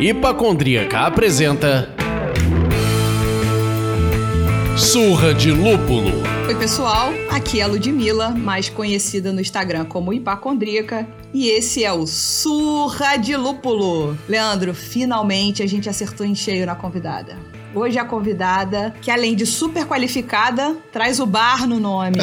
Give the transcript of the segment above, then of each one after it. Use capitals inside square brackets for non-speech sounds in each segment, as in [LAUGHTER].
Hipacondríaca apresenta Surra de Lúpulo. Oi, pessoal. Aqui é a Ludmilla, mais conhecida no Instagram como Hipacondríaca. E esse é o Surra de Lúpulo. Leandro, finalmente a gente acertou em cheio na convidada. Hoje a convidada, que além de super qualificada, traz o bar no nome.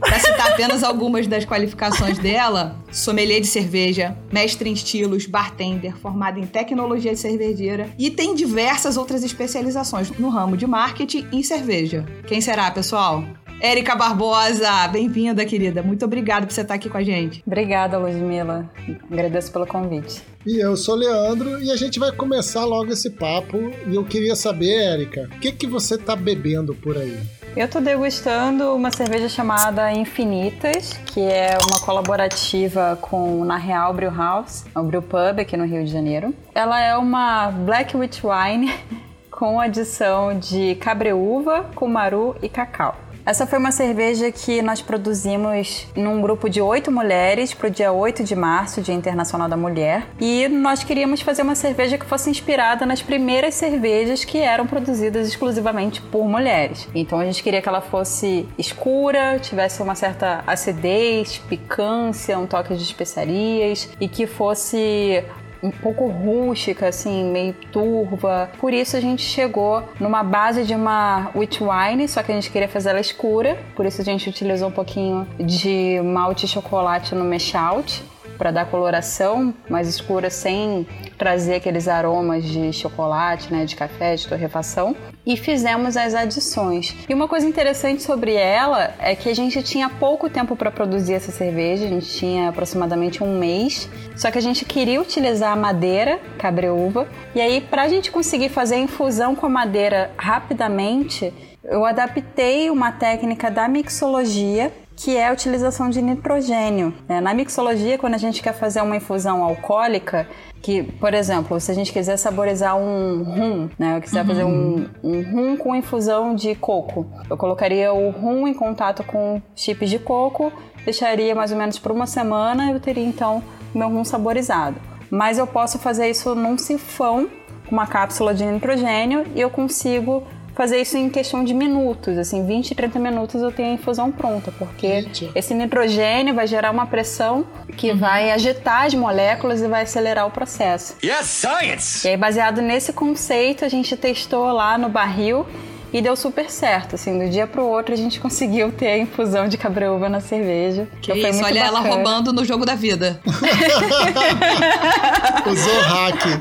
Para citar apenas algumas das qualificações dela, sommelier de cerveja, mestre em estilos, bartender, formada em tecnologia de cervejeira e tem diversas outras especializações no ramo de marketing e cerveja. Quem será, pessoal? Érica Barbosa, bem-vinda, querida. Muito obrigada por você estar aqui com a gente. Obrigada, Ludmilla. Agradeço pelo convite. E eu sou Leandro e a gente vai começar logo esse papo. E eu queria saber, Érica, o que, que você tá bebendo por aí? Eu tô degustando uma cerveja chamada Infinitas, que é uma colaborativa com Na Real Brew House, o Brew Pub aqui no Rio de Janeiro. Ela é uma Black Wheat Wine [LAUGHS] com adição de cabreúva, cumaru e cacau. Essa foi uma cerveja que nós produzimos num grupo de oito mulheres para o dia 8 de março, Dia Internacional da Mulher. E nós queríamos fazer uma cerveja que fosse inspirada nas primeiras cervejas que eram produzidas exclusivamente por mulheres. Então a gente queria que ela fosse escura, tivesse uma certa acidez, picância, um toque de especiarias e que fosse um pouco rústica, assim, meio turva. Por isso a gente chegou numa base de uma wheat wine, só que a gente queria fazer ela escura. Por isso a gente utilizou um pouquinho de malte chocolate no mash out para dar coloração mais escura sem trazer aqueles aromas de chocolate, né, de café, de torrefação. E fizemos as adições. E uma coisa interessante sobre ela é que a gente tinha pouco tempo para produzir essa cerveja, a gente tinha aproximadamente um mês. Só que a gente queria utilizar a madeira, cabreúva, e aí para a gente conseguir fazer a infusão com a madeira rapidamente, eu adaptei uma técnica da mixologia que é a utilização de nitrogênio. É, na mixologia, quando a gente quer fazer uma infusão alcoólica, que, por exemplo, se a gente quiser saborizar um rum, né, eu quiser uhum. fazer um, um rum com infusão de coco, eu colocaria o rum em contato com chips de coco, deixaria mais ou menos por uma semana e eu teria então meu rum saborizado. Mas eu posso fazer isso num sifão com uma cápsula de nitrogênio e eu consigo fazer isso em questão de minutos, assim, 20, 30 minutos eu tenho a infusão pronta, porque Gente. esse nitrogênio vai gerar uma pressão que uhum. vai agitar as moléculas e vai acelerar o processo. Yes, science! E aí, baseado nesse conceito, a gente testou lá no barril e deu super certo, assim, do dia pro outro a gente [LAUGHS] conseguiu ter a infusão de cabreúva na cerveja. Que então isso, olha bacana. ela roubando no jogo da vida. [LAUGHS] Usou hack.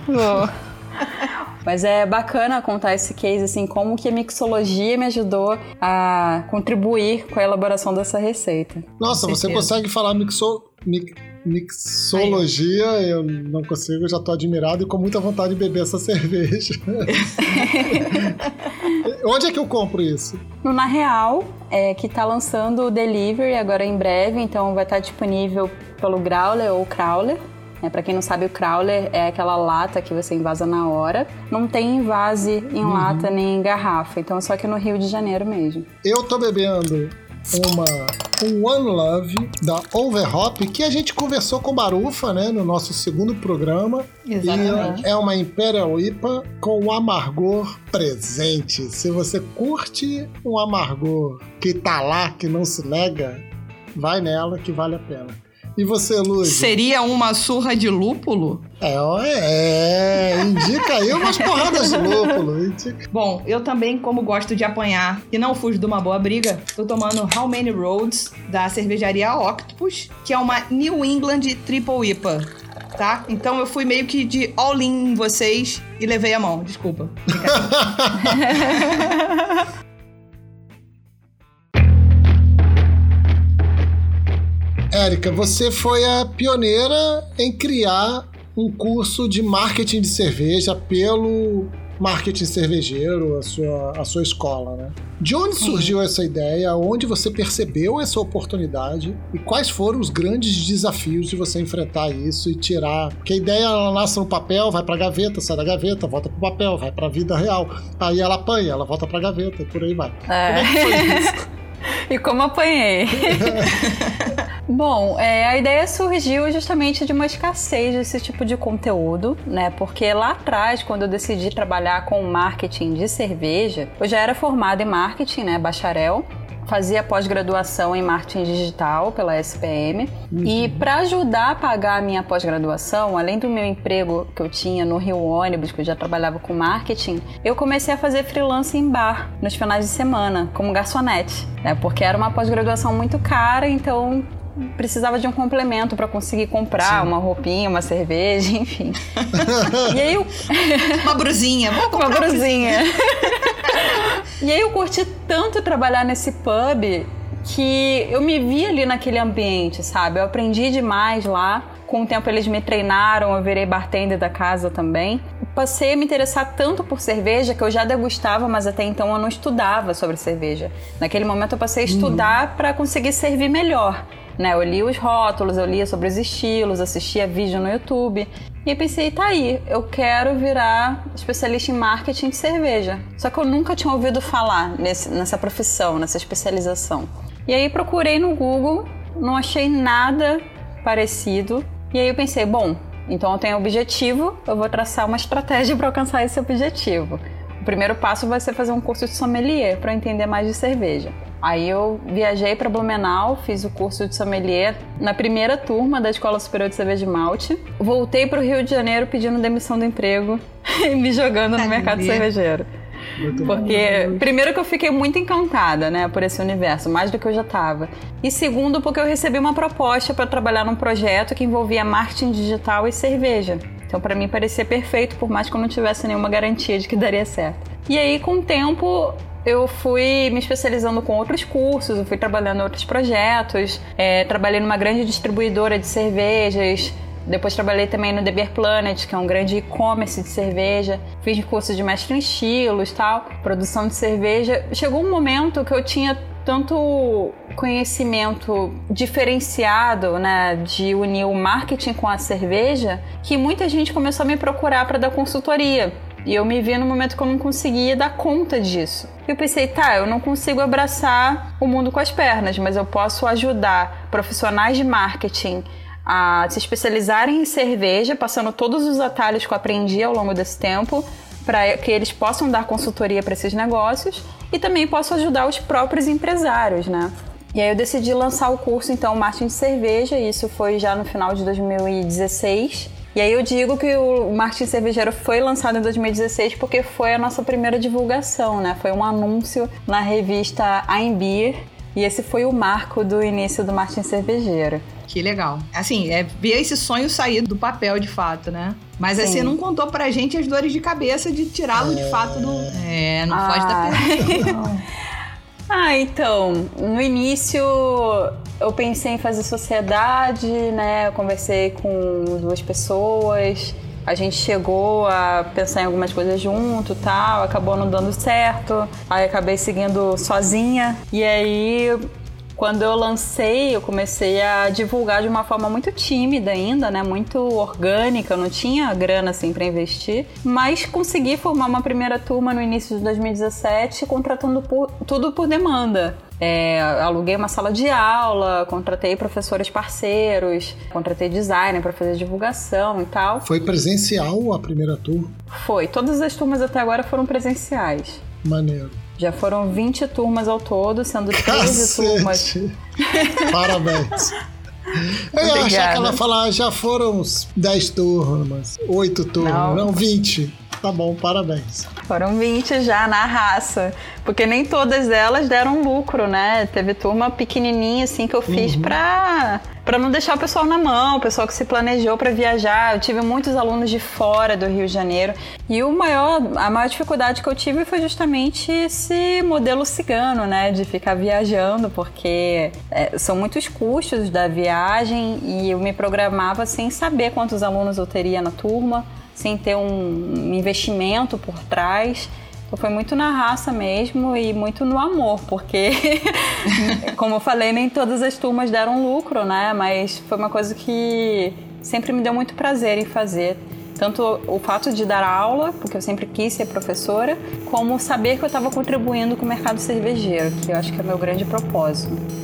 Mas é bacana contar esse case, assim, como que a mixologia me ajudou a contribuir com a elaboração dessa receita. Nossa, você consegue falar mixo... mixologia, Aí. eu não consigo, já tô admirado e com muita vontade de beber essa [LAUGHS] cerveja. [LAUGHS] Onde é que eu compro isso? No Na Real, é, que tá lançando o delivery agora em breve, então vai estar disponível pelo Growler ou Crawler. É, para quem não sabe, o crawler é aquela lata que você invasa na hora. Não tem invase em uhum. lata nem em garrafa, então é só aqui no Rio de Janeiro mesmo. Eu tô bebendo uma um One Love da Overhop que a gente conversou com Barufa, né, no nosso segundo programa. Exatamente. E é uma Imperial IPA com o amargor presente. Se você curte um amargor que tá lá, que não se nega, vai nela que vale a pena. E você, Luz? Seria uma surra de lúpulo? É, é, indica aí umas porradas de lúpulo. Indica. Bom, eu também, como gosto de apanhar e não fujo de uma boa briga, tô tomando How Many Roads da cervejaria Octopus, que é uma New England Triple IPA. Tá? Então eu fui meio que de all-in em vocês e levei a mão. Desculpa. [LAUGHS] [LAUGHS] Érica, você foi a pioneira em criar um curso de marketing de cerveja pelo marketing cervejeiro, a sua, a sua escola, né? De onde surgiu essa ideia? Onde você percebeu essa oportunidade? E quais foram os grandes desafios de você enfrentar isso e tirar? Porque a ideia ela nasce no papel, vai pra gaveta, sai da gaveta, volta pro papel, vai pra vida real. Aí ela apanha, ela volta pra gaveta e por aí vai. É. Como é que foi isso? [LAUGHS] E como apanhei? [LAUGHS] Bom, é, a ideia surgiu justamente de uma escassez desse tipo de conteúdo, né? Porque lá atrás, quando eu decidi trabalhar com marketing de cerveja, eu já era formada em marketing, né? Bacharel fazia pós-graduação em marketing digital pela SPM e para ajudar a pagar a minha pós-graduação, além do meu emprego que eu tinha no Rio Ônibus, que eu já trabalhava com marketing, eu comecei a fazer freelance em bar nos finais de semana, como garçonete, né? Porque era uma pós-graduação muito cara, então precisava de um complemento para conseguir comprar Sim. uma roupinha, uma cerveja, [LAUGHS] enfim. e aí eu [LAUGHS] Uma brusinha. Vou comprar uma brusinha. e aí eu curti tanto trabalhar nesse pub que eu me vi ali naquele ambiente, sabe? Eu aprendi demais lá. Com o tempo eles me treinaram, eu virei bartender da casa também. Passei a me interessar tanto por cerveja que eu já degustava, mas até então eu não estudava sobre cerveja. Naquele momento eu passei a estudar para conseguir servir melhor. Né, eu li os rótulos, eu lia sobre os estilos, assistia vídeo no YouTube. E pensei, tá aí, eu quero virar especialista em marketing de cerveja. Só que eu nunca tinha ouvido falar nesse, nessa profissão, nessa especialização. E aí procurei no Google, não achei nada parecido. E aí eu pensei, bom, então eu tenho um objetivo, eu vou traçar uma estratégia [LAUGHS] para alcançar esse objetivo. O primeiro passo vai ser fazer um curso de sommelier para entender mais de cerveja. Aí eu viajei para Blumenau, fiz o curso de sommelier na primeira turma da Escola Superior de Cerveja de Malte. Voltei para o Rio de Janeiro pedindo demissão do emprego [LAUGHS] e me jogando no mercado cervejeiro. Muito bom. Porque, primeiro que eu fiquei muito encantada, né, por esse universo, mais do que eu já estava. E segundo, porque eu recebi uma proposta para trabalhar num projeto que envolvia marketing digital e cerveja. Então, para mim, parecia perfeito, por mais que eu não tivesse nenhuma garantia de que daria certo. E aí, com o tempo, eu fui me especializando com outros cursos, eu fui trabalhando em outros projetos, é, trabalhei numa grande distribuidora de cervejas, depois trabalhei também no The Beer Planet, que é um grande e-commerce de cerveja. Fiz curso de mestre em estilos, tal, produção de cerveja. Chegou um momento que eu tinha tanto conhecimento diferenciado, né, de unir o marketing com a cerveja, que muita gente começou a me procurar para dar consultoria. E eu me vi no momento que eu não conseguia dar conta disso. Eu pensei, tá, eu não consigo abraçar o mundo com as pernas, mas eu posso ajudar profissionais de marketing a se especializarem em cerveja, passando todos os atalhos que eu aprendi ao longo desse tempo, para que eles possam dar consultoria para esses negócios e também posso ajudar os próprios empresários, né? E aí eu decidi lançar o curso, então, Marketing de Cerveja, e isso foi já no final de 2016. E aí eu digo que o Marketing Cervejeiro foi lançado em 2016 porque foi a nossa primeira divulgação, né? Foi um anúncio na revista I'm Beer, e esse foi o marco do início do Marketing Cervejeiro. Que legal. Assim, é ver esse sonho sair do papel de fato, né? Mas aí Sim. você não contou pra gente as dores de cabeça de tirá-lo de fato do. É, não foge da Ah. pergunta. [LAUGHS] Ah, então, no início eu pensei em fazer sociedade, né? Eu conversei com duas pessoas, a gente chegou a pensar em algumas coisas junto, tal, acabou não dando certo. Aí acabei seguindo sozinha. E aí quando eu lancei, eu comecei a divulgar de uma forma muito tímida ainda, né? Muito orgânica, eu não tinha grana assim para investir, mas consegui formar uma primeira turma no início de 2017, contratando por- tudo por demanda. É, aluguei uma sala de aula, contratei professores parceiros, contratei designer para fazer divulgação e tal. Foi presencial a primeira turma? Foi, todas as turmas até agora foram presenciais. Maneiro. Já foram 20 turmas ao todo, sendo 13 turmas! [LAUGHS] Parabéns. Eu ia achar que ela falar, já foram uns 10 turmas, 8 turmas, Não. não, 20. Tá bom, parabéns. Foram 20 já na raça. Porque nem todas elas deram lucro, né? Teve turma pequenininha, assim, que eu fiz pra, pra não deixar o pessoal na mão, o pessoal que se planejou pra viajar. Eu tive muitos alunos de fora do Rio de Janeiro. E o maior, a maior dificuldade que eu tive foi justamente esse modelo cigano, né? De ficar viajando, porque é, são muitos custos da viagem e eu me programava sem saber quantos alunos eu teria na turma. Sem ter um investimento por trás. Então foi muito na raça mesmo e muito no amor, porque, [LAUGHS] como eu falei, nem todas as turmas deram lucro, né? Mas foi uma coisa que sempre me deu muito prazer em fazer. Tanto o fato de dar aula, porque eu sempre quis ser professora, como saber que eu estava contribuindo com o mercado cervejeiro, que eu acho que é o meu grande propósito.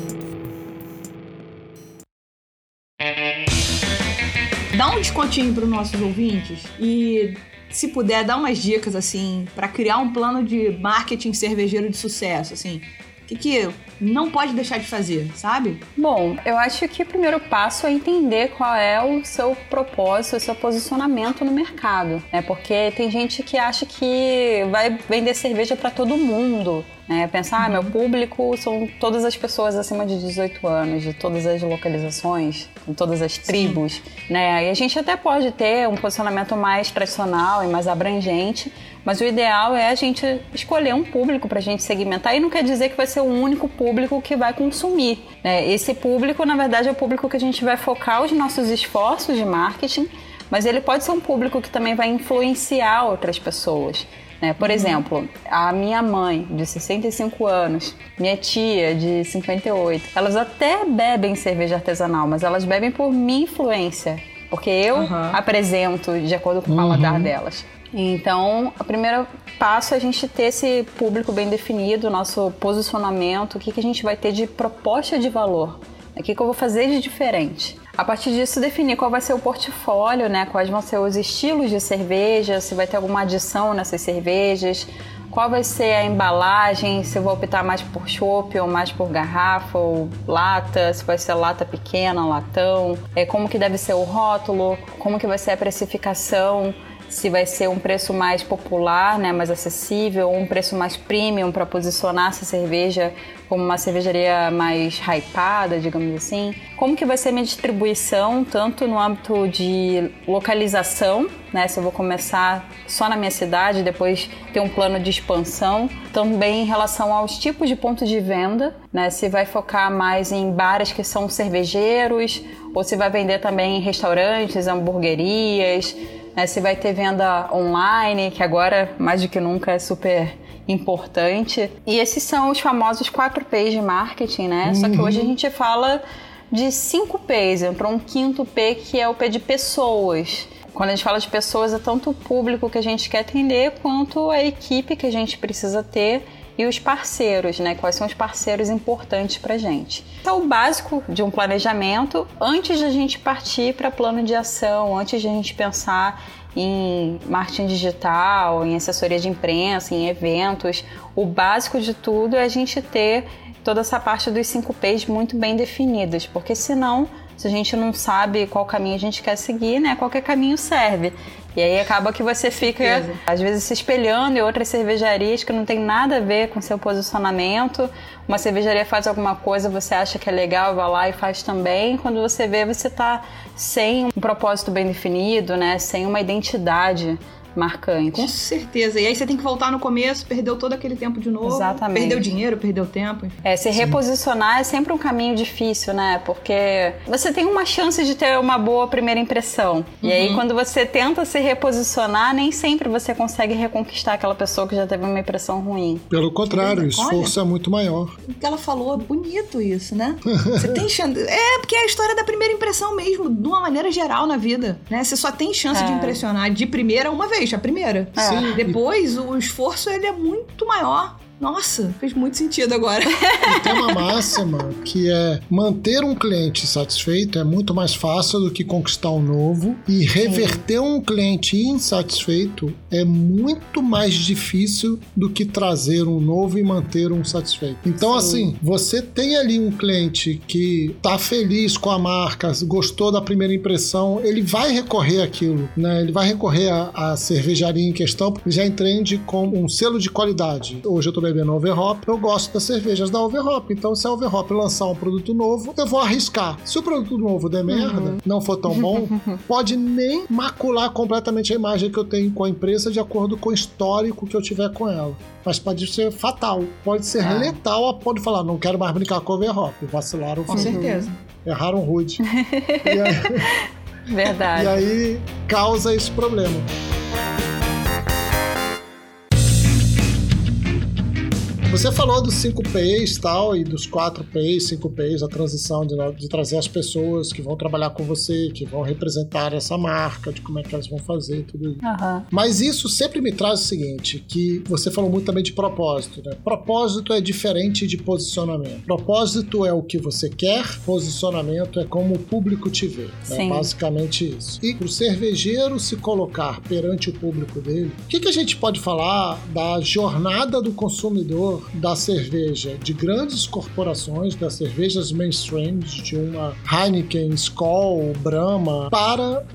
Dá um descontinho para os nossos ouvintes e se puder, dar umas dicas, assim, para criar um plano de marketing cervejeiro de sucesso, assim. O que, que não pode deixar de fazer, sabe? Bom, eu acho que o primeiro passo é entender qual é o seu propósito, o seu posicionamento no mercado, né? Porque tem gente que acha que vai vender cerveja para todo mundo, né? Pensar, ah, meu uhum. público são todas as pessoas acima de 18 anos, de todas as localizações, de todas as tribos, Sim. né? E a gente até pode ter um posicionamento mais tradicional e mais abrangente, mas o ideal é a gente escolher um público para a gente segmentar e não quer dizer que vai ser o único público que vai consumir. Né? Esse público, na verdade, é o público que a gente vai focar os nossos esforços de marketing, mas ele pode ser um público que também vai influenciar outras pessoas. Né? Por uhum. exemplo, a minha mãe, de 65 anos, minha tia, de 58, elas até bebem cerveja artesanal, mas elas bebem por minha influência. Porque eu uhum. apresento de acordo com o paladar uhum. delas. Então, o primeiro passo é a gente ter esse público bem definido, nosso posicionamento, o que, que a gente vai ter de proposta de valor, o que, que eu vou fazer de diferente. A partir disso, definir qual vai ser o portfólio, né? quais vão ser os estilos de cerveja, se vai ter alguma adição nessas cervejas, qual vai ser a embalagem, se vou optar mais por chopp ou mais por garrafa ou lata, se vai ser lata pequena, latão, é, como que deve ser o rótulo, como que vai ser a precificação, se vai ser um preço mais popular, né, mais acessível, ou um preço mais premium para posicionar essa cerveja como uma cervejaria mais hypada, digamos assim. Como que vai ser minha distribuição, tanto no âmbito de localização, né, se eu vou começar só na minha cidade, depois ter um plano de expansão, também em relação aos tipos de pontos de venda, né, se vai focar mais em bares que são cervejeiros, ou se vai vender também em restaurantes, hamburguerias, né, se vai ter venda online, que agora mais do que nunca é super importante. E esses são os famosos 4 P's de marketing, né? Uhum. Só que hoje a uhum. gente fala de 5 P's, entrou um quinto P que é o P de pessoas. Quando a gente fala de pessoas, é tanto o público que a gente quer atender quanto a equipe que a gente precisa ter e os parceiros, né? Quais são os parceiros importantes para gente. Então, o básico de um planejamento antes de a gente partir para plano de ação, antes de a gente pensar em marketing digital, em assessoria de imprensa, em eventos. O básico de tudo é a gente ter toda essa parte dos 5 P's muito bem definidas, porque senão, se a gente não sabe qual caminho a gente quer seguir, né, qualquer caminho serve. E aí acaba que você fica, às vezes, se espelhando em outras cervejarias que não tem nada a ver com seu posicionamento. Uma cervejaria faz alguma coisa, você acha que é legal, vai lá e faz também. Quando você vê, você está sem um propósito bem definido, né? Sem uma identidade marcante. Com certeza. E aí você tem que voltar no começo, perdeu todo aquele tempo de novo. Exatamente. Perdeu dinheiro, perdeu tempo. Enfim. É, se Sim. reposicionar é sempre um caminho difícil, né? Porque você tem uma chance de ter uma boa primeira impressão. Uhum. E aí, uhum. quando você tenta se reposicionar, nem sempre você consegue reconquistar aquela pessoa que já teve uma impressão ruim. Pelo contrário, o esforço Olha, é muito maior. O que ela falou, bonito isso, né? Você tem [LAUGHS] chance. É, porque é a história da primeira impressão mesmo, de uma maneira geral na vida, né? Você só tem chance é. de impressionar de primeira uma vez a primeira. É. Sim. Depois, o esforço ele é muito maior. Nossa, fez muito sentido agora. E [LAUGHS] tem uma máxima que é manter um cliente satisfeito é muito mais fácil do que conquistar um novo e reverter Sim. um cliente insatisfeito é muito mais difícil do que trazer um novo e manter um satisfeito. Então, Sim. assim, você tem ali um cliente que tá feliz com a marca, gostou da primeira impressão, ele vai recorrer àquilo, né? Ele vai recorrer à, à cervejaria em questão, porque já entende com um selo de qualidade. Hoje eu tô bebendo Overhop, eu gosto das cervejas da Overhop. Então, se a Overhop lançar um produto novo, eu vou arriscar. Se o produto novo der merda, uhum. não for tão bom, [LAUGHS] pode nem macular completamente a imagem que eu tenho com a empresa de acordo com o histórico que eu tiver com ela. Mas pode ser fatal, pode ser é. letal a ponto de falar, não quero mais brincar com Overhop. Vacilaram. Com certeza. Erraram rude. [LAUGHS] e aí... Verdade. [LAUGHS] E aí causa esse problema. Você falou dos 5 Ps tal, e dos 4 Ps, 5 Ps, a transição de, de, trazer as pessoas que vão trabalhar com você, que vão representar essa marca, de como é que elas vão fazer, tudo isso. Uhum. Mas isso sempre me traz o seguinte, que você falou muito também de propósito, né? Propósito é diferente de posicionamento. Propósito é o que você quer, posicionamento é como o público te vê. Né? Basicamente isso. E para o cervejeiro se colocar perante o público dele, o que, que a gente pode falar da jornada do consumidor da cerveja de grandes corporações, das cervejas mainstream, de uma Heineken, Skol, Brahma, para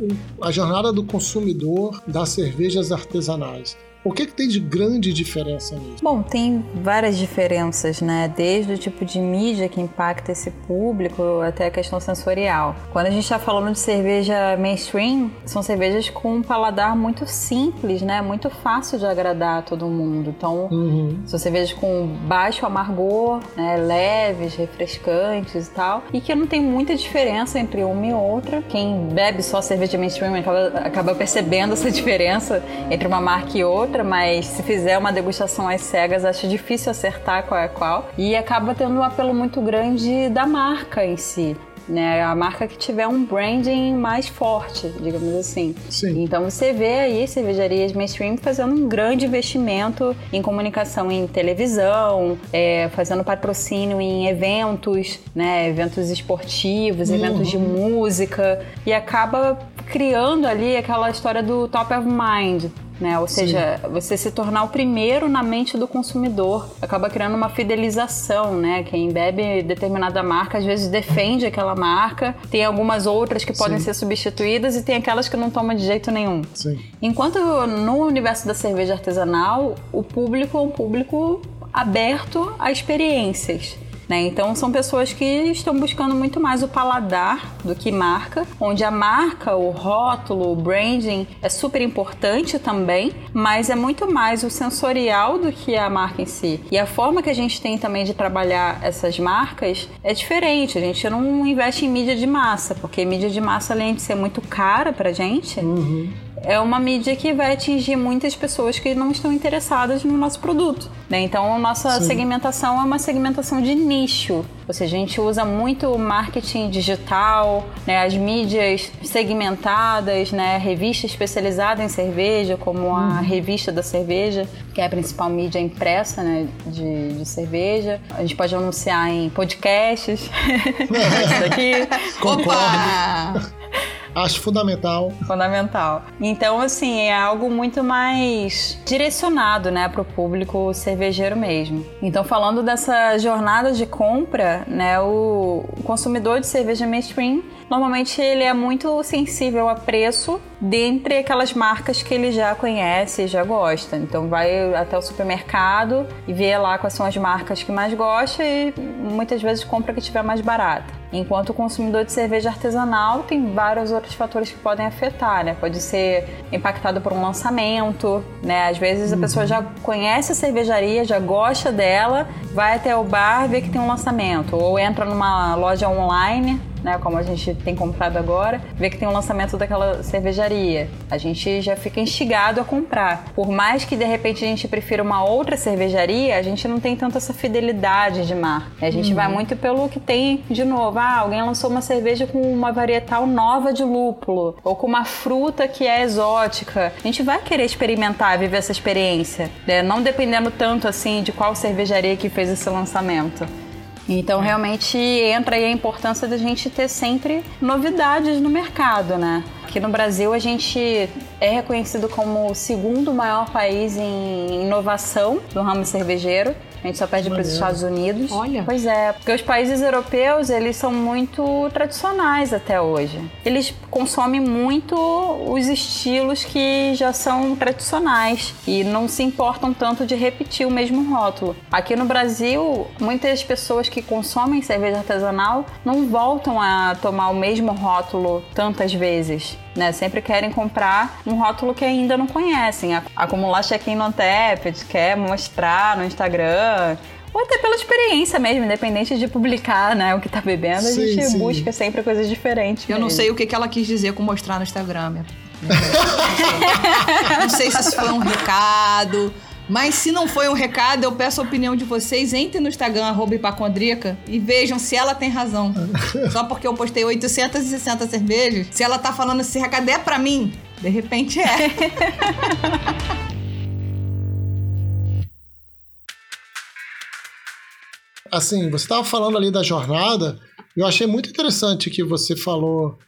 a jornada do consumidor das cervejas artesanais. O que, que tem de grande diferença nisso? Bom, tem várias diferenças, né? Desde o tipo de mídia que impacta esse público até a questão sensorial. Quando a gente está falando de cerveja mainstream, são cervejas com um paladar muito simples, né? Muito fácil de agradar a todo mundo. Então, uhum. são cervejas com baixo amargor, né? leves, refrescantes e tal. E que não tem muita diferença entre uma e outra. Quem bebe só cerveja mainstream acaba, acaba percebendo essa [LAUGHS] diferença entre uma marca e outra outra, mas se fizer uma degustação às cegas, acho difícil acertar qual é qual. E acaba tendo um apelo muito grande da marca em si né? A marca que tiver um branding mais forte, digamos assim. Sim. Então você vê aí cervejarias mainstream fazendo um grande investimento em comunicação em televisão, é, fazendo patrocínio em eventos, né? Eventos esportivos, uhum. eventos de música e acaba criando ali aquela história do top of mind, né? Ou seja, Sim. você se tornar o primeiro na mente do consumidor acaba criando uma fidelização, né? Quem bebe determinada marca às vezes defende aquela marca, tem algumas outras que podem Sim. ser substituídas e tem aquelas que não tomam de jeito nenhum. Sim. Enquanto no universo da cerveja artesanal, o público é um público aberto a experiências. Né? Então são pessoas que estão buscando muito mais o paladar do que marca, onde a marca, o rótulo, o branding é super importante também, mas é muito mais o sensorial do que a marca em si. E a forma que a gente tem também de trabalhar essas marcas é diferente. A gente não investe em mídia de massa, porque mídia de massa, além de ser muito cara pra gente, uhum é uma mídia que vai atingir muitas pessoas que não estão interessadas no nosso produto. Né? Então, a nossa Sim. segmentação é uma segmentação de nicho. Ou seja, a gente usa muito marketing digital, né? as mídias segmentadas, né? revista especializada em cerveja, como a uhum. Revista da Cerveja, que é a principal mídia impressa né? de, de cerveja. A gente pode anunciar em podcasts. [LAUGHS] Isso daqui. Opa! Acho fundamental. Fundamental. Então, assim, é algo muito mais direcionado, né, para o público cervejeiro mesmo. Então, falando dessa jornada de compra, né, o consumidor de cerveja mainstream normalmente ele é muito sensível a preço dentre aquelas marcas que ele já conhece e já gosta. Então vai até o supermercado e vê lá quais são as marcas que mais gosta e muitas vezes compra que tiver mais barata. Enquanto o consumidor de cerveja artesanal tem vários outros fatores que podem afetar, né? Pode ser impactado por um lançamento, né? Às vezes a uhum. pessoa já conhece a cervejaria, já gosta dela, vai até o bar, vê que tem um lançamento, ou entra numa loja online né, como a gente tem comprado agora, vê que tem um lançamento daquela cervejaria. A gente já fica instigado a comprar. Por mais que de repente a gente prefira uma outra cervejaria, a gente não tem tanta essa fidelidade de marca. A gente uhum. vai muito pelo que tem de novo. Ah, alguém lançou uma cerveja com uma varietal nova de lúpulo ou com uma fruta que é exótica. A gente vai querer experimentar, viver essa experiência, né? não dependendo tanto assim de qual cervejaria que fez esse lançamento. Então, realmente entra aí a importância da gente ter sempre novidades no mercado, né? Aqui no Brasil, a gente é reconhecido como o segundo maior país em inovação do ramo cervejeiro. A gente só perde para os Estados Unidos. Olha. Pois é, porque os países europeus, eles são muito tradicionais até hoje. Eles consomem muito os estilos que já são tradicionais e não se importam tanto de repetir o mesmo rótulo. Aqui no Brasil, muitas pessoas que consomem cerveja artesanal não voltam a tomar o mesmo rótulo tantas vezes. Né, sempre querem comprar um rótulo que ainda não conhecem, acumular check-in no Tapped, quer mostrar no Instagram, Ou até pela experiência mesmo, independente de publicar né, o que tá bebendo, a Sim, gente sim. busca sempre coisas diferentes. Eu não mesmo. sei o que, que ela quis dizer com mostrar no Instagram. [LAUGHS] Não sei se isso foi um recado. Mas se não foi um recado, eu peço a opinião de vocês. Entrem no Instagram, arroba hipacondrica, e vejam se ela tem razão. [LAUGHS] Só porque eu postei 860 cervejas, se ela tá falando esse recado é pra mim, de repente é. [LAUGHS] Assim, você estava falando ali da jornada, eu achei muito interessante que você falou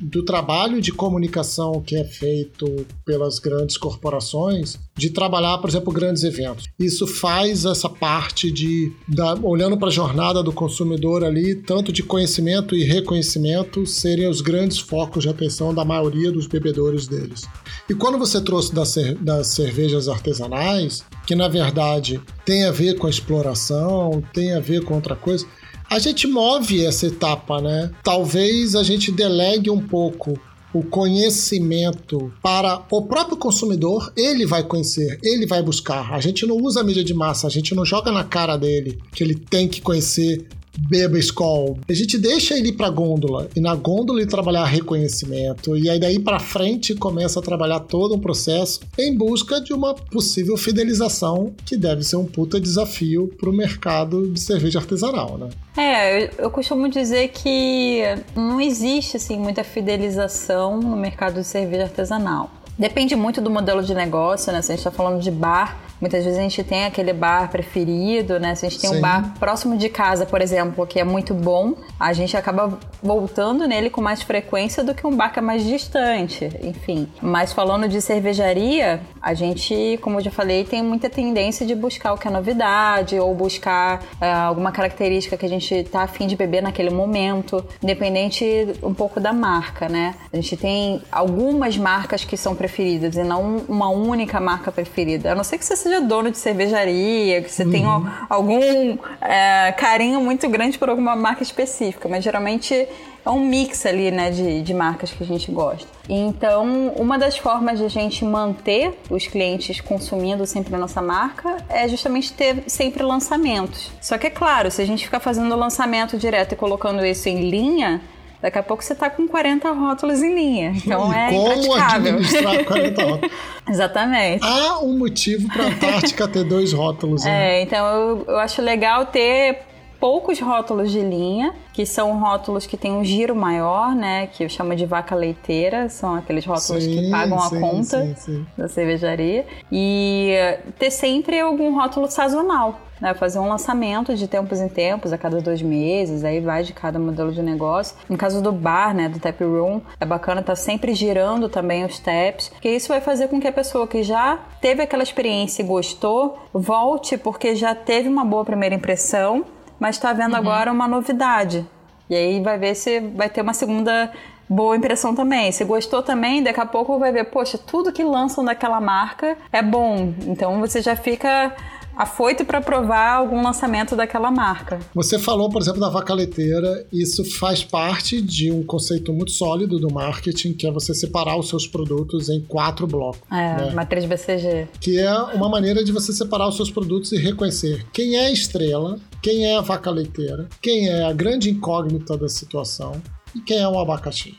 do trabalho de comunicação que é feito pelas grandes corporações, de trabalhar, por exemplo, grandes eventos. Isso faz essa parte de, da- olhando para a jornada do consumidor ali, tanto de conhecimento e reconhecimento serem os grandes focos de atenção da maioria dos bebedores deles. E quando você trouxe das, das cervejas artesanais, que na verdade tem a ver com a exploração, tem a ver com outra coisa, a gente move essa etapa, né? Talvez a gente delegue um pouco o conhecimento para o próprio consumidor, ele vai conhecer, ele vai buscar. A gente não usa a mídia de massa, a gente não joga na cara dele que ele tem que conhecer beba Skol. A gente deixa ele ir pra gôndola e na gôndola ele trabalhar reconhecimento e aí daí pra frente começa a trabalhar todo um processo em busca de uma possível fidelização que deve ser um puta desafio pro mercado de cerveja artesanal, né? É, eu, eu costumo dizer que não existe assim muita fidelização no mercado de cerveja artesanal. Depende muito do modelo de negócio, né? Se a gente está falando de bar, muitas vezes a gente tem aquele bar preferido, né? Se a gente tem Sim. um bar próximo de casa, por exemplo, que é muito bom, a gente acaba voltando nele com mais frequência do que um bar que é mais distante, enfim. Mas falando de cervejaria, a gente, como eu já falei, tem muita tendência de buscar o que é novidade ou buscar é, alguma característica que a gente tá afim de beber naquele momento, independente um pouco da marca, né? A gente tem algumas marcas que são preferidas e não uma única marca preferida. A não ser que você seja dono de cervejaria, que você tenha algum é, carinho muito grande por alguma marca específica, mas geralmente é um mix ali, né, de, de marcas que a gente gosta. Então, uma das formas de a gente manter os clientes consumindo sempre a nossa marca é justamente ter sempre lançamentos. Só que é claro, se a gente ficar fazendo lançamento direto e colocando isso em linha, daqui a pouco você tá com 40 rótulos em linha. Então e é como administrar [LAUGHS] 40 rótulos? Exatamente. Há um motivo para a Antártica ter dois rótulos. né? É, então eu, eu acho legal ter poucos rótulos de linha, que são rótulos que têm um giro maior, né? Que eu chamo de vaca leiteira, são aqueles rótulos que Sim, pagam a sim, conta sim, da cervejaria. E ter sempre algum rótulo sazonal. Né, fazer um lançamento de tempos em tempos, a cada dois meses, aí vai de cada modelo de negócio. No caso do bar, né, do tap room, é bacana estar sempre girando também os taps, porque isso vai fazer com que a pessoa que já teve aquela experiência e gostou, volte porque já teve uma boa primeira impressão, mas está vendo agora uma novidade. E aí vai ver se vai ter uma segunda boa impressão também. Se gostou também, daqui a pouco vai ver, poxa, tudo que lançam daquela marca é bom. Então você já fica afoito para provar algum lançamento daquela marca. Você falou, por exemplo, da vaca leiteira. Isso faz parte de um conceito muito sólido do marketing, que é você separar os seus produtos em quatro blocos. É, né? matriz BCG. Que é uma maneira de você separar os seus produtos e reconhecer quem é a estrela, quem é a vaca leiteira, quem é a grande incógnita da situação e quem é o abacaxi.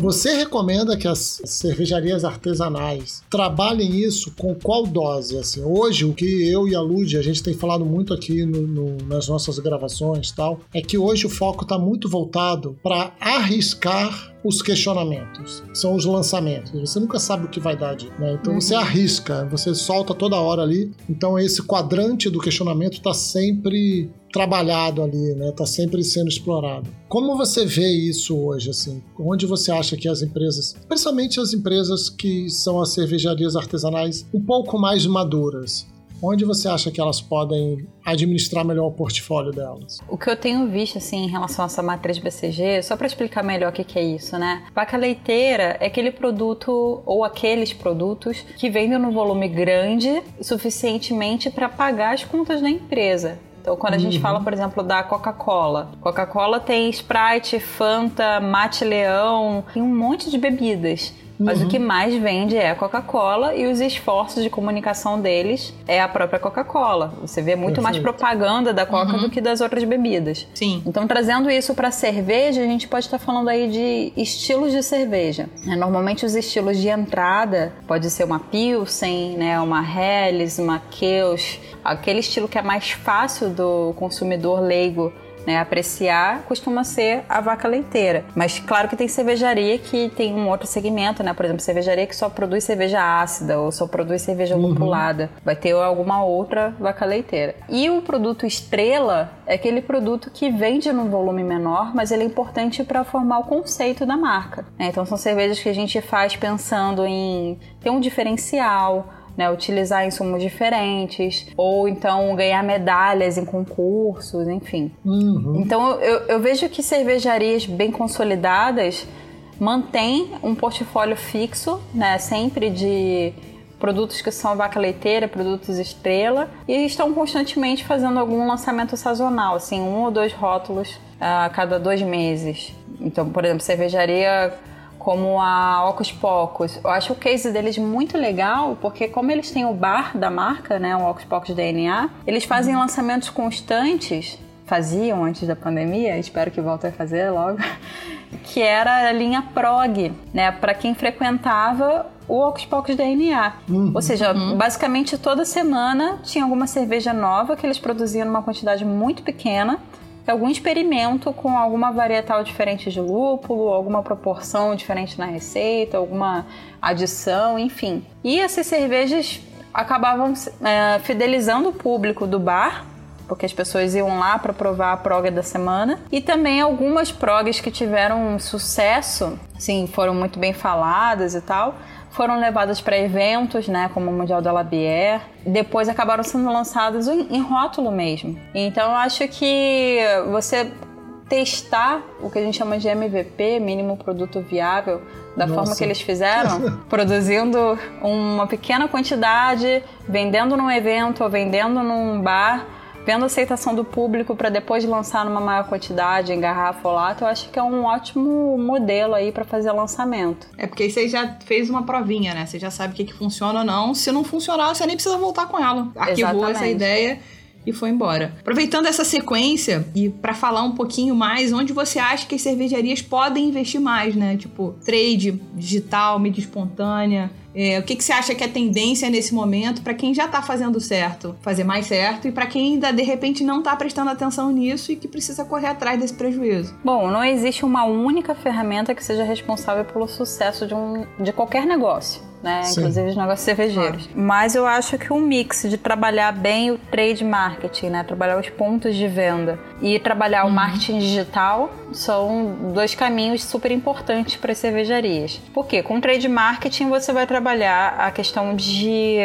Você recomenda que as cervejarias artesanais trabalhem isso com qual dose? Assim, hoje, o que eu e a Lud, a gente tem falado muito aqui no- no- nas nossas gravações tal, é que hoje o foco está muito voltado para arriscar os questionamentos, são os lançamentos. Você nunca sabe o que vai dar, de, né? Então você arrisca, você solta toda hora ali. Então esse quadrante do questionamento está sempre trabalhado ali, né? Tá sempre sendo explorado. Como você vê isso hoje, assim? Onde você acha que as empresas, principalmente as empresas que são as cervejarias artesanais um pouco mais maduras, onde você acha que elas podem administrar melhor o portfólio delas? O que eu tenho visto, assim, em relação a essa matriz BCG, só para explicar melhor o que, é isso, né? Vaca leiteira é aquele produto ou aqueles produtos que vendem no volume grande suficientemente para pagar as contas da empresa. Então, quando a gente fala, por exemplo, da Coca-Cola, Coca-Cola tem Sprite, Fanta, Mate Leão, tem um monte de bebidas. Mas Uhum. o que mais vende é a Coca-Cola e os esforços de comunicação deles é a própria Coca-Cola. Você vê muito mais Perfeito. propaganda da Coca Uhum. do que das outras bebidas. Sim. Então, trazendo isso para cerveja, a gente pode estar falando aí de estilos de cerveja. né? Normalmente, os estilos de entrada pode ser uma Pilsen, né, uma Helles, uma Kölsch, aquele estilo que é mais fácil do consumidor leigo né, apreciar costuma ser a vaca leiteira. Mas claro que tem cervejaria que tem um outro segmento, né? Por exemplo, cervejaria que só produz cerveja ácida ou só produz cerveja lupulada. Vai ter alguma outra vaca leiteira. E o produto estrela é aquele produto que vende num volume menor, mas ele é importante para formar o conceito da marca. né? Então são cervejas que a gente faz pensando em ter um diferencial, né, utilizar insumos diferentes, ou então ganhar medalhas em concursos, enfim. Uhum. Então eu, eu vejo que cervejarias bem consolidadas mantêm um portfólio fixo, né, sempre de produtos que são vaca leiteira, produtos estrela, e estão constantemente fazendo algum lançamento sazonal, assim, um ou dois rótulos a cada dois meses. Então, por exemplo, cervejaria como a Ocus Pocos. Eu acho o case deles muito legal, porque como eles têm o bar da marca, né, o Ocus Pocos DNA, eles fazem lançamentos constantes, faziam antes da pandemia, espero que voltem a fazer logo, [LAUGHS] que era a linha Prog, né, para quem frequentava o Ocus Pocos DNA. Ou seja, basicamente toda semana tinha alguma cerveja nova que eles produziam numa quantidade muito pequena, algum experimento com alguma varietal diferente de lúpulo, alguma proporção diferente na receita, alguma adição, enfim. E essas cervejas acabavam é, fidelizando o público do bar, porque as pessoas iam lá para provar a proga da semana. E também algumas progas que tiveram sucesso, assim, foram muito bem faladas e tal, foram levadas para eventos, né, como o Mundial da Labier. Depois acabaram sendo lançadas em, em rótulo mesmo. Então eu acho que você testar o que a gente chama de MVP, mínimo produto viável, da Nossa. forma que eles fizeram, [LAUGHS] produzindo uma pequena quantidade, vendendo num evento ou vendendo num bar, vendo a aceitação do público para depois lançar numa maior quantidade em garrafa ou lata, eu acho que é um ótimo modelo aí para fazer lançamento. É porque aí você já fez uma provinha, né? Você já sabe o que, que funciona ou não. Se não funcionar, você nem precisa voltar com ela. Arquivou Exatamente. essa ideia e foi embora. Aproveitando essa sequência e para falar um pouquinho mais, onde você acha que as cervejarias podem investir mais, né? Tipo, trade, digital, mídia espontânea. É, o que, que você acha que é tendência nesse momento para quem já tá fazendo certo, fazer mais certo, e para quem ainda de repente não tá prestando atenção nisso e que precisa correr atrás desse prejuízo? Bom, não existe uma única ferramenta que seja responsável pelo sucesso de, um, de qualquer negócio. Né? Sim. Inclusive os negócios cervejeiros. Mas eu acho que um mix de trabalhar bem o trade marketing, né? Trabalhar os pontos de venda e trabalhar o marketing digital são dois caminhos super importantes para as cervejarias. Por quê? Com trade marketing você vai trabalhar a questão de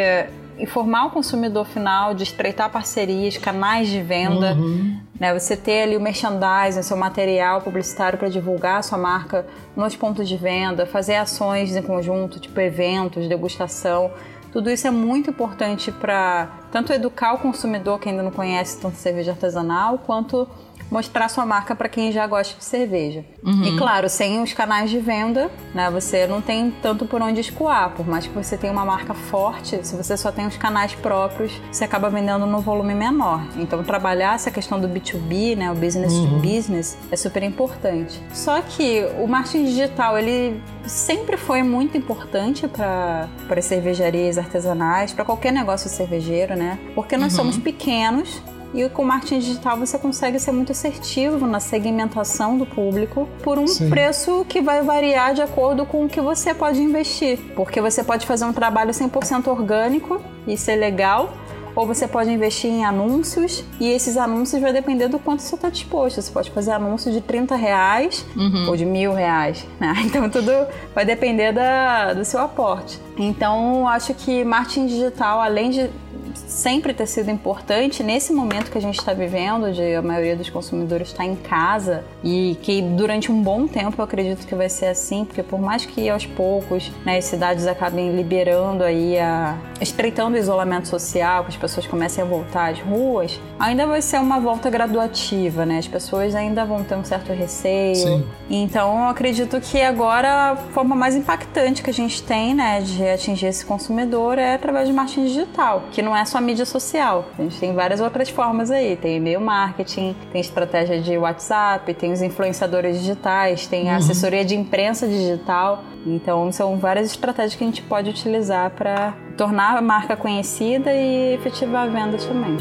informar o consumidor final, de estreitar parcerias, canais de venda, Uhum. né? Você ter ali o merchandising, seu material publicitário para divulgar a sua marca nos pontos de venda, fazer ações em conjunto, tipo eventos, degustação. Tudo isso é muito importante para tanto educar o consumidor que ainda não conhece tanto cerveja artesanal, quanto mostrar sua marca para quem já gosta de cerveja. E claro, sem os canais de venda, né, você não tem tanto por onde escoar. Por mais que você tenha uma marca forte, se você só tem os canais próprios, você acaba vendendo no volume menor. Então trabalhar essa questão do B2B, né, o business to business, é super importante. Só que o marketing digital, ele sempre foi muito importante para as cervejarias artesanais, para qualquer negócio cervejeiro, né? Porque nós somos pequenos e com marketing digital você consegue ser muito assertivo na segmentação do público por um Sim. preço que vai variar de acordo com o que você pode investir. Porque você pode fazer um trabalho 100% orgânico e ser legal, ou você pode investir em anúncios e esses anúncios vai depender do quanto você está disposto. Você pode fazer anúncio de 30 reais ou de mil reais. Né? [LAUGHS] Então tudo vai depender da, do seu aporte. Então eu acho que marketing digital, além de sempre ter sido importante nesse momento que a gente está vivendo, de a maioria dos consumidores estar tá em casa e que durante um bom tempo eu acredito que vai ser assim, porque por mais que aos poucos né, as cidades acabem liberando aí a estreitando o isolamento social, que as pessoas comecem a voltar às ruas, ainda vai ser uma volta graduativa, né? As pessoas ainda vão ter um certo receio. Sim. Então eu acredito que agora a forma mais impactante que a gente tem, né, de atingir esse consumidor é através de marketing digital, que não é só mídia social. A gente tem várias outras formas aí. Tem e-mail marketing, tem estratégia de WhatsApp, tem os influenciadores digitais, tem a uhum. assessoria de imprensa digital. Então, são várias estratégias que a gente pode utilizar para tornar a marca conhecida e efetivar vendas também.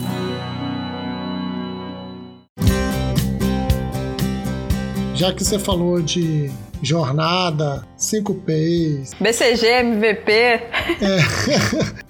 Já que você falou de jornada, 5 Ps. BCG, MVP. É.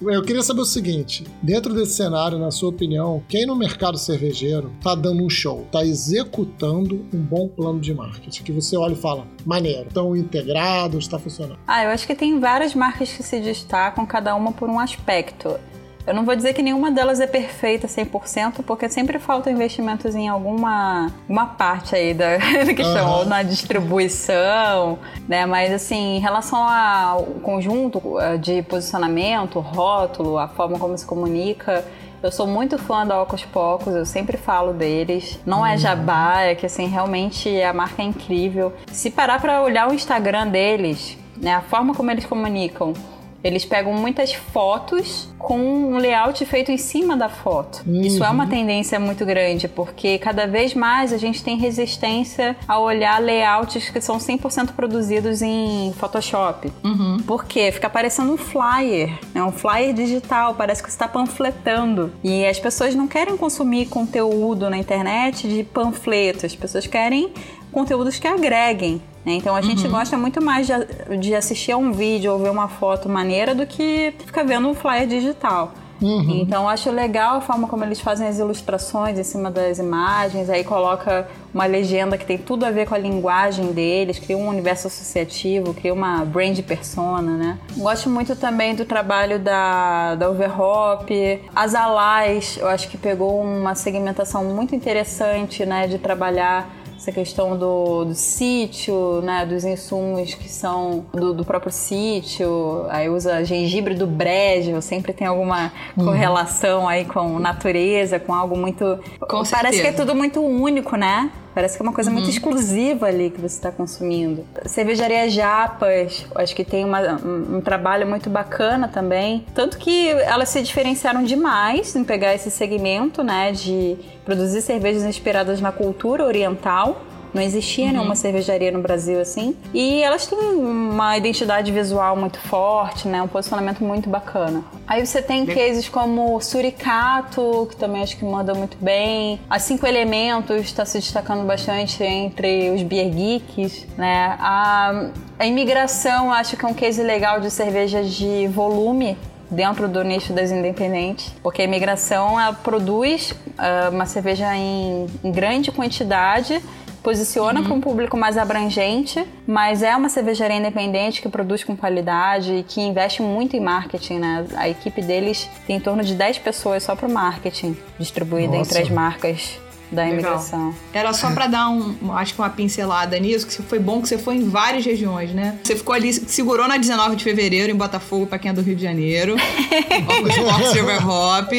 [LAUGHS] Eu queria saber o seguinte: dentro desse cenário, na sua opinião, quem no mercado cervejeiro tá dando um show, tá executando um bom plano de marketing? Que você olha e fala, maneiro, estão integrados, está funcionando? Ah, eu acho que tem várias marcas que se destacam, cada uma por um aspecto. Eu não vou dizer que nenhuma delas é perfeita 100%, porque sempre falta investimentos em alguma uma parte aí da, questão, uhum. ou na distribuição, né? Mas assim, em relação ao conjunto eh, de posicionamento, rótulo, a forma como se comunica, eu sou muito fã da Ocos Pocos, eu sempre falo deles. Não é uhum. jabá, é que assim, realmente a marca é incrível. Se parar para olhar o Instagram deles, né, a forma como eles comunicam, eles pegam muitas fotos com um layout feito em cima da foto. Uhum. Isso é uma tendência muito grande, porque cada vez mais a gente tem resistência a olhar layouts que são 100% produzidos em Photoshop. Uhum. Por quê? Fica parecendo um flyer, né? um flyer digital, parece que você está panfletando. E as pessoas não querem consumir conteúdo na internet de panfletos, as pessoas querem conteúdos que agreguem. Né? Então a gente uhum. gosta muito mais de, de, assistir a um vídeo ou ver uma foto maneira do que ficar vendo um flyer digital. Uhum. Então acho legal a forma como eles fazem as ilustrações em cima das imagens, aí coloca uma legenda que tem tudo a ver com a linguagem deles, cria um universo associativo, cria uma brand persona, né? Gosto muito também do trabalho da, da Overhop, as Alais, eu acho que pegou uma segmentação muito interessante, né, de trabalhar essa questão do, do sítio, né, dos insumos que são do, do, próprio sítio, aí usa gengibre do brejo, sempre tem alguma uhum. correlação aí com natureza, com algo muito... Com Parece certeza. que é tudo muito único, né? Parece que é uma coisa uhum. muito exclusiva ali que você está consumindo. Cervejaria Japas, acho que tem uma, um, um, trabalho muito bacana também. Tanto que elas se diferenciaram demais em pegar esse segmento, né, de produzir cervejas inspiradas na cultura oriental não existia uhum. nenhuma cervejaria no Brasil assim. E elas têm uma identidade visual muito forte, né? Um posicionamento muito bacana. Aí você tem cases como Suricato, que também acho que manda muito bem. As Cinco Elementos está se destacando bastante entre os beer geeks, né? A, a imigração acho que é um case legal de cerveja de volume, dentro do nicho das independentes, porque a imigração ela produz uh, uma cerveja em, em grande quantidade posiciona uhum. para um público mais abrangente, mas é uma cervejaria independente que produz com qualidade e que investe muito em marketing, né? A equipe deles tem em torno de 10 pessoas só para o marketing, distribuída Nossa. entre as marcas da imigração. Legal. Era só para dar um, acho que uma pincelada nisso, que foi bom que você foi em várias regiões, né? Você ficou ali, segurou na 19 de fevereiro em Botafogo, para quem é do Rio de Janeiro. [LAUGHS] Silver Hop.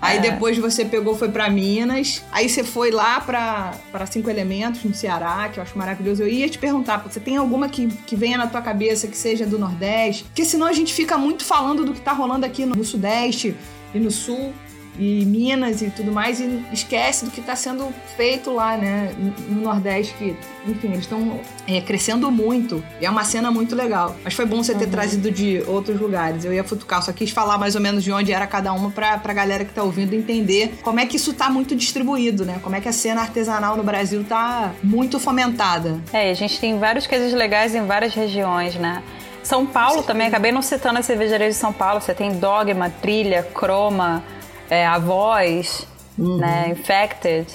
Aí é. depois você pegou, foi para Minas. Aí você foi lá para Cinco Elementos, no Ceará, que eu acho maravilhoso. Eu ia te perguntar, você tem alguma que, que venha na tua cabeça que seja do Nordeste? Porque senão a gente fica muito falando do que tá rolando aqui no, no Sudeste e no Sul e Minas e tudo mais, e esquece do que está sendo feito lá, né, no Nordeste, que, enfim, eles estão é, crescendo muito, e é uma cena muito legal. Mas foi bom você ter uhum. trazido de outros lugares. Eu ia futucar, só quis falar mais ou menos de onde era cada uma pra, pra galera que tá ouvindo entender como é que isso tá muito distribuído, né, como é que a cena artesanal no Brasil tá muito fomentada. É, a gente tem vários cases legais em várias regiões, né. São Paulo também, acabei não citando as cervejarias de São Paulo, você tem Dogma, Trilha, Croma, é, a voz, uhum. né? Infected.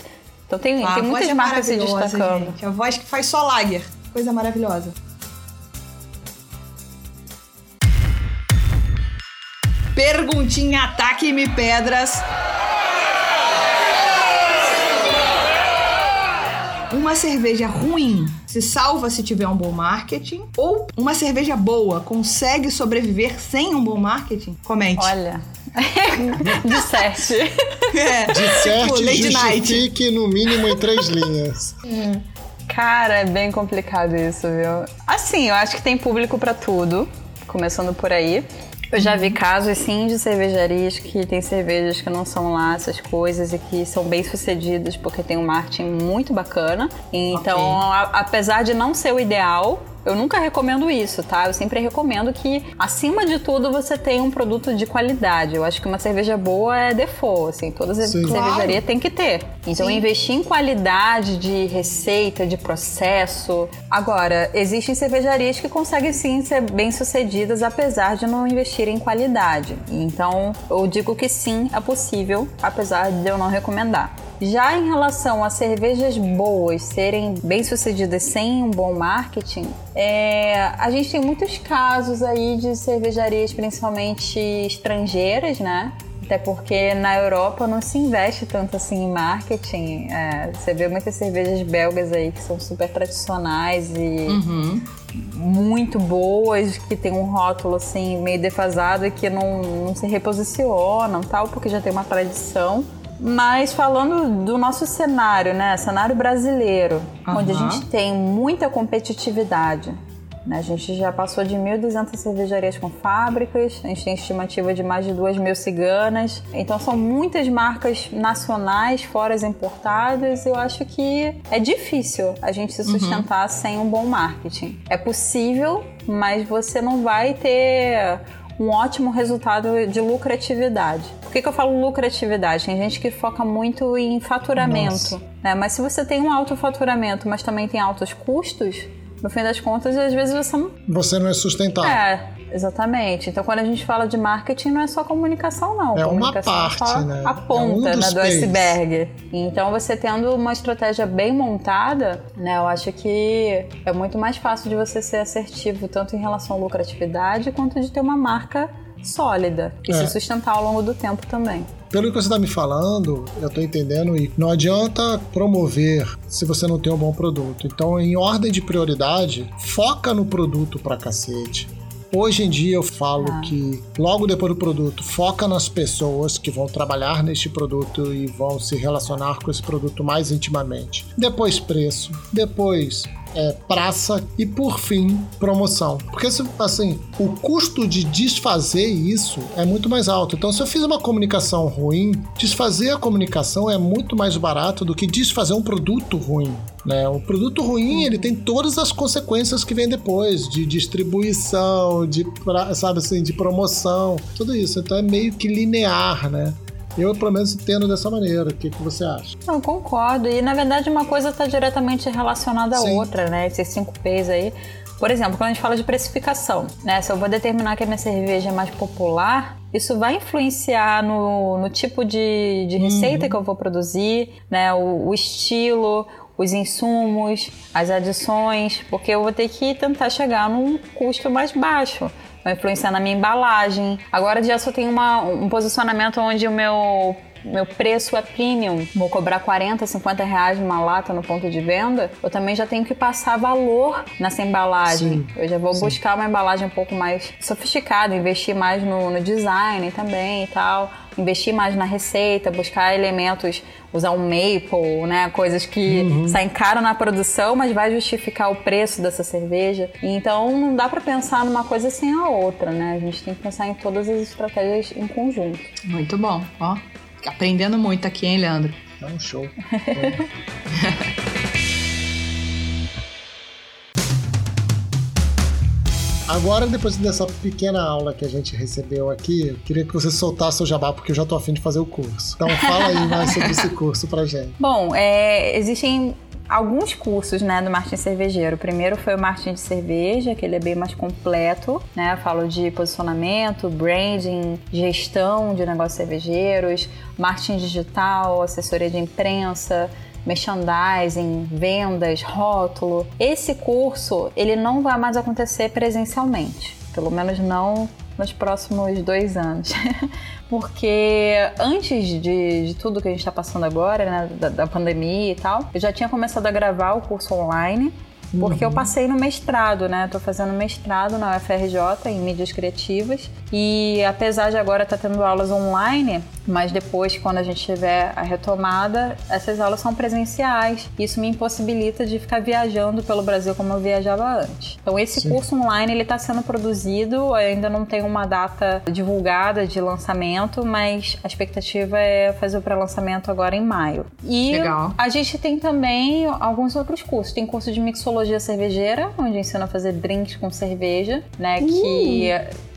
Então tem, ah, tem muitas é marcas se destacando. Gente. A voz que faz só lager. Coisa maravilhosa. Perguntinha Ataque-me Pedras. Uma cerveja ruim se salva se tiver um bom marketing? Ou uma cerveja boa consegue sobreviver sem um bom marketing? Comente. Olha. [LAUGHS] Disserte. É. Disserte Tipo, Lady Night. justifique no mínimo em três linhas. Cara, é bem complicado isso, viu? Assim, eu acho que tem público pra tudo, começando por aí. Eu já vi casos, sim, de cervejarias que tem cervejas que não são lá essas coisas e que são bem sucedidas porque tem um marketing muito bacana. Então, a- apesar de não ser o ideal, eu nunca recomendo isso, tá? Eu sempre recomendo que, acima de tudo, você tenha um produto de qualidade. Eu acho que uma cerveja boa é default, assim, todas as Sim. cervejarias tem que ter. Então, Sim. investir em qualidade de receita, de processo. Agora, existem cervejarias que conseguem sim ser bem sucedidas, apesar de não investir em qualidade. Então, eu digo que sim, é possível, apesar de eu não recomendar. Já em relação a cervejas boas serem bem sucedidas sem um bom marketing, é, a gente tem muitos casos aí de cervejarias, principalmente estrangeiras, né? Até porque na Europa não se investe tanto assim em marketing. É, você vê muitas cervejas belgas aí que são super tradicionais e Uhum. muito boas, que tem um rótulo assim meio defasado e que não, não se reposicionam tal, porque já tem uma tradição. Mas falando do nosso cenário, né? Cenário brasileiro, onde a gente tem muita competitividade. né? A gente já passou de 1.200 cervejarias com fábricas, a gente tem estimativa de mais de 2 mil ciganas. Então são muitas marcas nacionais, fora as importadas. Eu acho que é difícil a gente se sustentar sem um bom marketing. É possível, mas você não vai ter um ótimo resultado de lucratividade. Por que, que eu falo lucratividade? Tem gente que foca muito em faturamento, Nossa. né? Mas se você tem um alto faturamento, mas também tem altos custos, no fim das contas, às vezes você não. Você não é sustentável. É, exatamente. Então, quando a gente fala de marketing, não é só comunicação, não. É uma comunicação parte, é só né? A É ponta um né, do iceberg. Então, você tendo uma estratégia bem montada, né, eu acho que é muito mais fácil de você ser assertivo, tanto em relação à lucratividade, quanto de ter uma marca sólida e É. se sustentar ao longo do tempo também. Pelo que você está me falando, eu estou entendendo e não adianta promover se você não tem um bom produto. Então, em ordem de prioridade, foca no produto pra cacete. Hoje em dia eu falo Ah. que logo depois do produto, foca nas pessoas que vão trabalhar neste produto e vão se relacionar com esse produto mais intimamente. Depois preço, depois é, praça e por fim promoção. Porque assim, o custo de desfazer isso é muito mais alto. Então, se eu fiz uma comunicação ruim, desfazer a comunicação é muito mais barato do que desfazer um produto ruim. Né? O produto ruim ele tem todas as consequências que vem depois de distribuição, de sabe assim, de promoção, tudo isso. Então é meio que linear, né? Eu pelo menos entendo dessa maneira. O que, que você acha? Eu concordo. E na verdade uma coisa está diretamente relacionada à Sim. outra, né? Esses cinco P's aí. Por exemplo, quando a gente fala de precificação, né? Se eu vou determinar que a minha cerveja é mais popular, isso vai influenciar no, no tipo de, de receita que eu vou produzir, né? O, o estilo, os insumos, as adições, porque eu vou ter que tentar chegar num custo mais baixo. Vai influenciar na minha embalagem. Agora já só tem uma, um posicionamento onde o meu meu preço é premium, vou cobrar 40, 50 reais numa lata no ponto de venda, eu também já tenho que passar valor nessa embalagem. Sim, eu já vou sim. buscar uma embalagem um pouco mais sofisticada, investir mais no, no design também e tal, investir mais na receita, buscar elementos, usar um maple, né, coisas que Uhum. saem caro na produção, mas vai justificar o preço dessa cerveja. Então não dá pra pensar numa coisa sem a outra, né? A gente tem que pensar em todas as estratégias em conjunto. Muito bom, ó. Aprendendo muito aqui, hein, Leandro? É um show. [LAUGHS] Agora, depois dessa pequena aula que a gente recebeu aqui, eu queria que você soltasse o jabá, porque eu já tô afim de fazer o curso. Então fala aí mais sobre esse curso pra gente. [LAUGHS] Bom, é, existem alguns cursos né, do marketing cervejeiro. O primeiro foi o marketing de cerveja, que ele é bem mais completo. Né? Eu falo de posicionamento, branding, gestão de negócios cervejeiros, marketing digital, assessoria de imprensa, merchandising, vendas, rótulo. Esse curso, ele não vai mais acontecer presencialmente. Pelo menos não nos próximos dois anos. [LAUGHS] Porque antes de, de, tudo que a gente está passando agora, né, da, da pandemia e tal, eu já tinha começado a gravar o curso online porque uhum. eu passei no mestrado, né? Tô fazendo mestrado na UFRJ em mídias criativas e apesar de agora estar tá tendo aulas online, mas depois, quando a gente tiver a retomada, essas aulas são presenciais. Isso me impossibilita de ficar viajando pelo Brasil como eu viajava antes. Então, esse Sim. curso online ele está sendo produzido, ainda não tem uma data divulgada de lançamento, mas a expectativa é fazer o pré-lançamento agora em maio. E Legal. a gente tem também alguns outros cursos. Tem curso de mixologia cervejeira, onde ensina a fazer drinks com cerveja, né? Uh. Que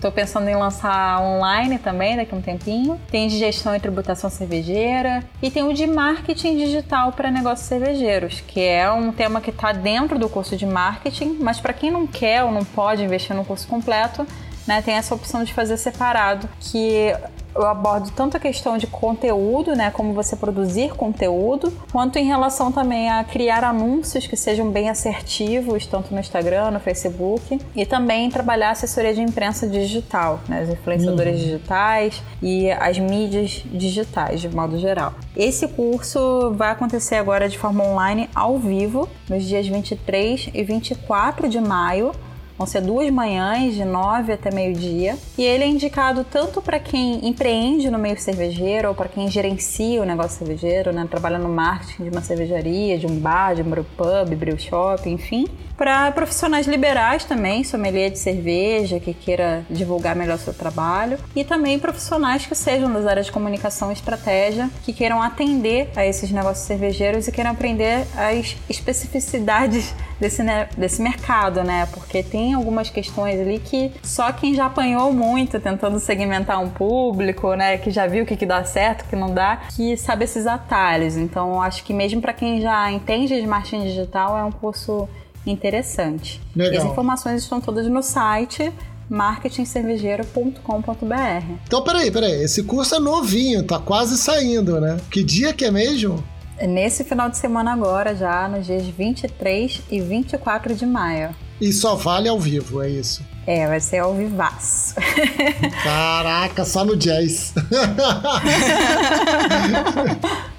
Estou pensando em lançar online também daqui a um tempinho. Tem de gestão e tributação cervejeira e tem o de marketing digital para negócios cervejeiros, que é um tema que está dentro do curso de marketing, mas para quem não quer ou não pode investir no curso completo, né, tem essa opção de fazer separado, que eu abordo tanto a questão de conteúdo, né, como você produzir conteúdo, quanto em relação também a criar anúncios que sejam bem assertivos, tanto no Instagram, no Facebook, e também trabalhar assessoria de imprensa digital, né, as influenciadoras uhum. digitais e as mídias digitais, de modo geral. Esse curso vai acontecer agora de forma online, ao vivo, nos dias 23 e 24 de maio, Vão ser duas manhãs, de nove até meio-dia. E ele é indicado tanto para quem empreende no meio cervejeiro ou para quem gerencia o negócio cervejeiro, né? Trabalha no marketing de uma cervejaria, de um bar, de um pub, brew shop, enfim para profissionais liberais também, sommelier de cerveja, que queira divulgar melhor seu trabalho, e também profissionais que sejam das áreas de comunicação e estratégia, que queiram atender a esses negócios cervejeiros e queiram aprender as especificidades desse, desse mercado, né? Porque tem algumas questões ali que só quem já apanhou muito tentando segmentar um público, né, que já viu o que, que dá certo, o que não dá, que sabe esses atalhos. Então, acho que mesmo para quem já entende de marketing digital, é um curso interessante. Legal. As informações estão todas no site marketingcervejeiro.com.br. Então, peraí, peraí. Esse curso é novinho, tá quase saindo, né? Que dia que é mesmo? Nesse final de semana agora, já nos dias 23 e 24 de maio. E só vale ao vivo, é isso? É, vai ser ao vivaço. [LAUGHS] Caraca, só no jazz.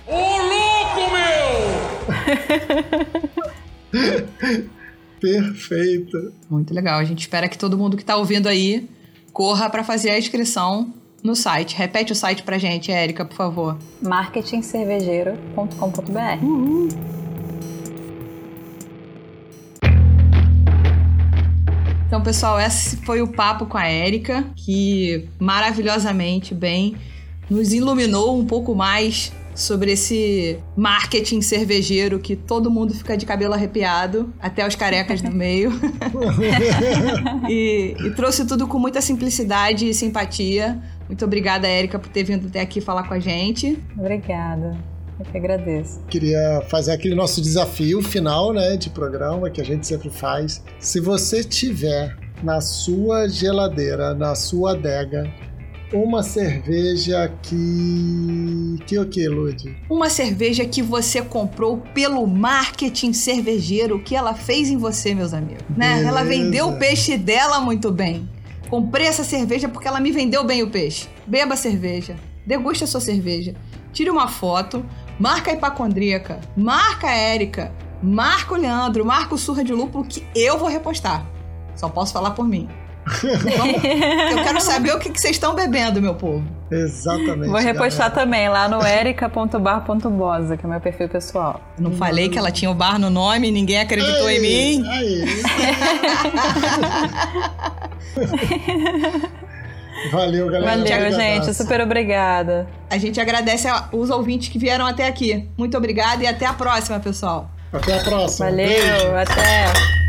Ô louco, meu! Perfeito. Muito legal. A gente espera que todo mundo que está ouvindo aí corra para fazer a inscrição no site. Repete o site pra gente, Érica, por favor. marketingcervejeiro.com.br. Uhum. Então, pessoal, esse foi o papo com a Érica, que maravilhosamente bem nos iluminou um pouco mais sobre esse marketing cervejeiro que todo mundo fica de cabelo arrepiado, até os carecas no meio. [LAUGHS] [LAUGHS] e, e, trouxe tudo com muita simplicidade e simpatia. Muito obrigada, Érica, por ter vindo até aqui falar com a gente. Obrigada. Eu que agradeço. Queria fazer aquele nosso desafio final, né, de programa que a gente sempre faz. Se você tiver na sua geladeira, na sua adega, uma cerveja que. Que o que, Lud? Uma cerveja que você comprou pelo marketing cervejeiro que ela fez em você, meus amigos. Né? Ela vendeu o peixe dela muito bem. Comprei essa cerveja porque ela me vendeu bem o peixe. Beba a cerveja. Deguste a sua cerveja. Tire uma foto. Marca a hipacondríaca. Marca a Érica. Marca o Leandro. Marca o Surra de Lúpulo que eu vou repostar. Só posso falar por mim. Eu quero saber o que, que vocês estão bebendo, meu povo. Exatamente. Vou repostar galera. também lá no erica.bar.bosa, que é meu perfil pessoal. Não hum. falei que ela tinha o bar no nome, ninguém acreditou aí, em mim. Aí. [LAUGHS] Valeu, galera. Valeu, gente. Super obrigada. A gente agradece os ouvintes que vieram até aqui. Muito obrigada e até a próxima, pessoal. Até a próxima. Valeu, Beijo. até.